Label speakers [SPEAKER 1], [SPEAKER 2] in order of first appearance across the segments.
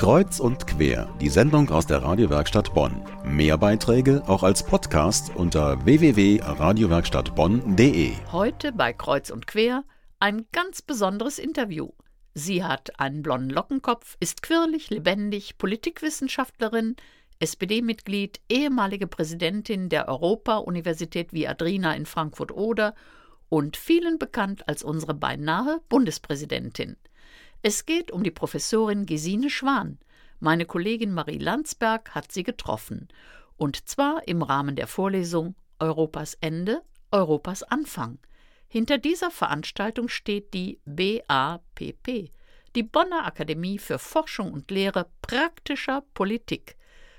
[SPEAKER 1] Kreuz und quer, die Sendung aus der Radiowerkstatt Bonn. Mehr Beiträge auch als Podcast unter www.radiowerkstattbonn.de.
[SPEAKER 2] Heute bei Kreuz und quer ein ganz besonderes Interview. Sie hat einen blonden Lockenkopf, ist quirlig, lebendig, Politikwissenschaftlerin, SPD-Mitglied, ehemalige Präsidentin der Europa-Universität Viadrina in Frankfurt-Oder und vielen bekannt als unsere beinahe Bundespräsidentin. Es geht um die Professorin Gesine Schwan. Meine Kollegin Marie Landsberg hat sie getroffen. Und zwar im Rahmen der Vorlesung Europas Ende, Europas Anfang. Hinter dieser Veranstaltung steht die BAPP, die Bonner Akademie für Forschung und Lehre praktischer Politik.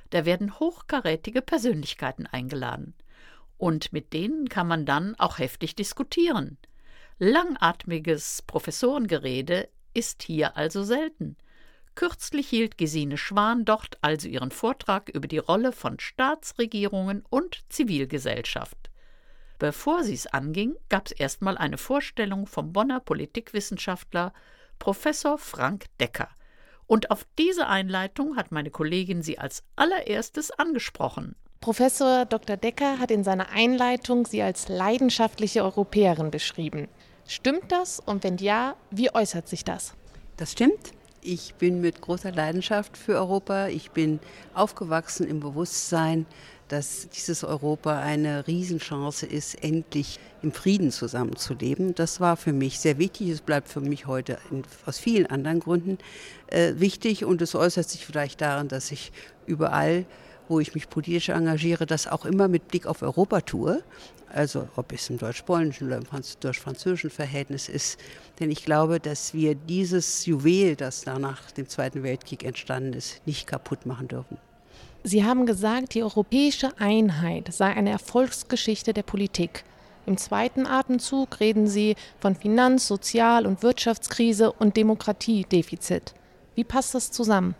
[SPEAKER 2] Da werden hochkarätige Persönlichkeiten eingeladen. Und mit denen kann man dann auch heftig diskutieren. Langatmiges Professorengerede ist hier also selten. Kürzlich hielt Gesine Schwan dort also ihren Vortrag über die Rolle von Staatsregierungen und Zivilgesellschaft. Bevor sie es anging, gab es erstmal eine Vorstellung vom Bonner Politikwissenschaftler Professor Frank Decker. Und auf diese Einleitung hat meine Kollegin sie als allererstes angesprochen.
[SPEAKER 3] Professor Dr. Decker hat in seiner Einleitung sie als leidenschaftliche Europäerin beschrieben. Stimmt das? Und wenn ja, wie äußert sich das?
[SPEAKER 4] Das stimmt. Ich bin mit großer Leidenschaft für Europa. Ich bin aufgewachsen im Bewusstsein, dass dieses Europa eine Riesenchance ist, endlich im Frieden zusammenzuleben. Das war für mich sehr wichtig. Es bleibt für mich heute in, aus vielen anderen Gründen äh, wichtig und es äußert sich vielleicht darin, dass ich überall wo ich mich politisch engagiere, das auch immer mit Blick auf Europa tue. Also ob es im deutsch-polnischen oder im deutsch-französischen Verhältnis ist. Denn ich glaube, dass wir dieses Juwel, das da nach dem Zweiten Weltkrieg entstanden ist, nicht kaputt machen dürfen.
[SPEAKER 3] Sie haben gesagt, die europäische Einheit sei eine Erfolgsgeschichte der Politik. Im zweiten Atemzug reden Sie von Finanz-, Sozial- und Wirtschaftskrise und Demokratiedefizit. Wie passt das zusammen?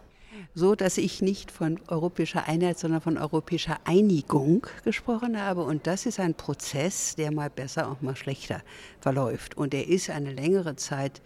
[SPEAKER 4] So dass ich nicht von europäischer Einheit, sondern von europäischer Einigung gesprochen habe. Und das ist ein Prozess, der mal besser und mal schlechter verläuft. Und er ist eine längere Zeit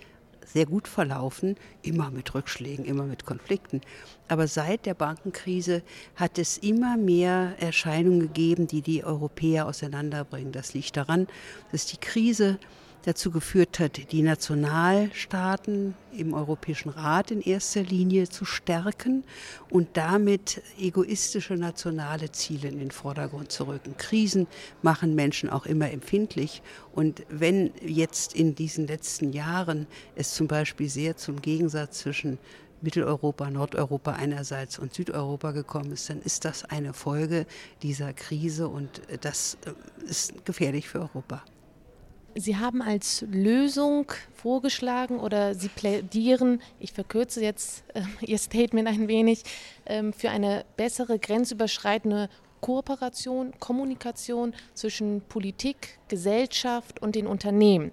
[SPEAKER 4] sehr gut verlaufen, immer mit Rückschlägen, immer mit Konflikten. Aber seit der Bankenkrise hat es immer mehr Erscheinungen gegeben, die die Europäer auseinanderbringen. Das liegt daran, dass die Krise dazu geführt hat, die Nationalstaaten im Europäischen Rat in erster Linie zu stärken und damit egoistische nationale Ziele in den Vordergrund zu rücken. Krisen machen Menschen auch immer empfindlich. Und wenn jetzt in diesen letzten Jahren es zum Beispiel sehr zum Gegensatz zwischen Mitteleuropa, Nordeuropa einerseits und Südeuropa gekommen ist, dann ist das eine Folge dieser Krise und das äh, ist gefährlich für Europa.
[SPEAKER 3] Sie haben als Lösung vorgeschlagen oder Sie plädieren, ich verkürze jetzt äh, Ihr Statement ein wenig, ähm, für eine bessere grenzüberschreitende Kooperation, Kommunikation zwischen Politik, Gesellschaft und den Unternehmen.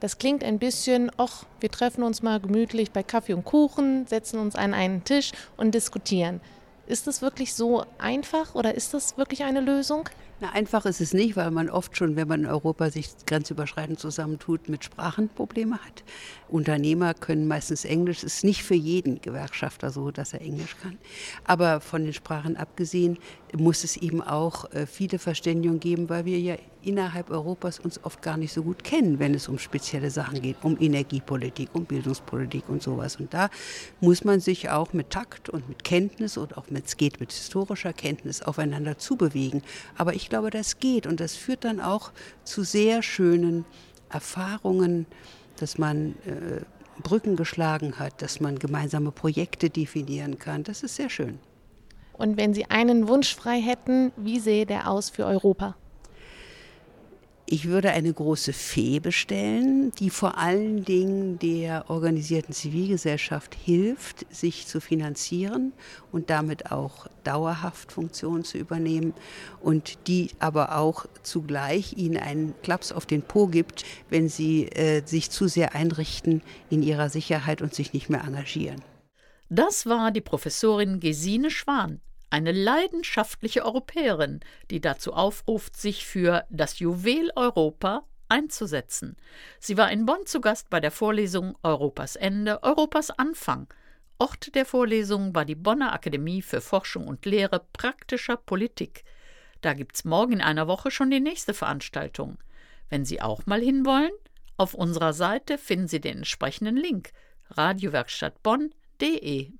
[SPEAKER 3] Das klingt ein bisschen, ach, wir treffen uns mal gemütlich bei Kaffee und Kuchen, setzen uns an einen Tisch und diskutieren. Ist das wirklich so einfach oder ist das wirklich eine Lösung?
[SPEAKER 4] Na, einfach ist es nicht, weil man oft schon, wenn man in Europa sich grenzüberschreitend zusammentut, mit Sprachen Probleme hat. Unternehmer können meistens Englisch. Es ist nicht für jeden Gewerkschafter so, dass er Englisch kann. Aber von den Sprachen abgesehen muss es eben auch äh, viele Verständigungen geben, weil wir ja innerhalb Europas uns oft gar nicht so gut kennen, wenn es um spezielle Sachen geht, um Energiepolitik, um Bildungspolitik und sowas. Und da muss man sich auch mit Takt und mit Kenntnis und auch mit, es geht mit historischer Kenntnis aufeinander zubewegen. Aber ich glaube, das geht und das führt dann auch zu sehr schönen Erfahrungen, dass man äh, Brücken geschlagen hat, dass man gemeinsame Projekte definieren kann. Das ist sehr schön.
[SPEAKER 3] Und wenn Sie einen Wunsch frei hätten, wie sähe der aus für Europa?
[SPEAKER 4] Ich würde eine große Fee bestellen, die vor allen Dingen der organisierten Zivilgesellschaft hilft, sich zu finanzieren und damit auch dauerhaft Funktionen zu übernehmen und die aber auch zugleich ihnen einen Klaps auf den Po gibt, wenn sie äh, sich zu sehr einrichten in ihrer Sicherheit und sich nicht mehr engagieren.
[SPEAKER 2] Das war die Professorin Gesine Schwan eine leidenschaftliche Europäerin, die dazu aufruft, sich für das Juwel Europa einzusetzen. Sie war in Bonn zu Gast bei der Vorlesung Europas Ende, Europas Anfang. Ort der Vorlesung war die Bonner Akademie für Forschung und Lehre praktischer Politik. Da gibt's morgen in einer Woche schon die nächste Veranstaltung. Wenn Sie auch mal hinwollen, auf unserer Seite finden Sie den entsprechenden Link radiowerkstattbonn.de.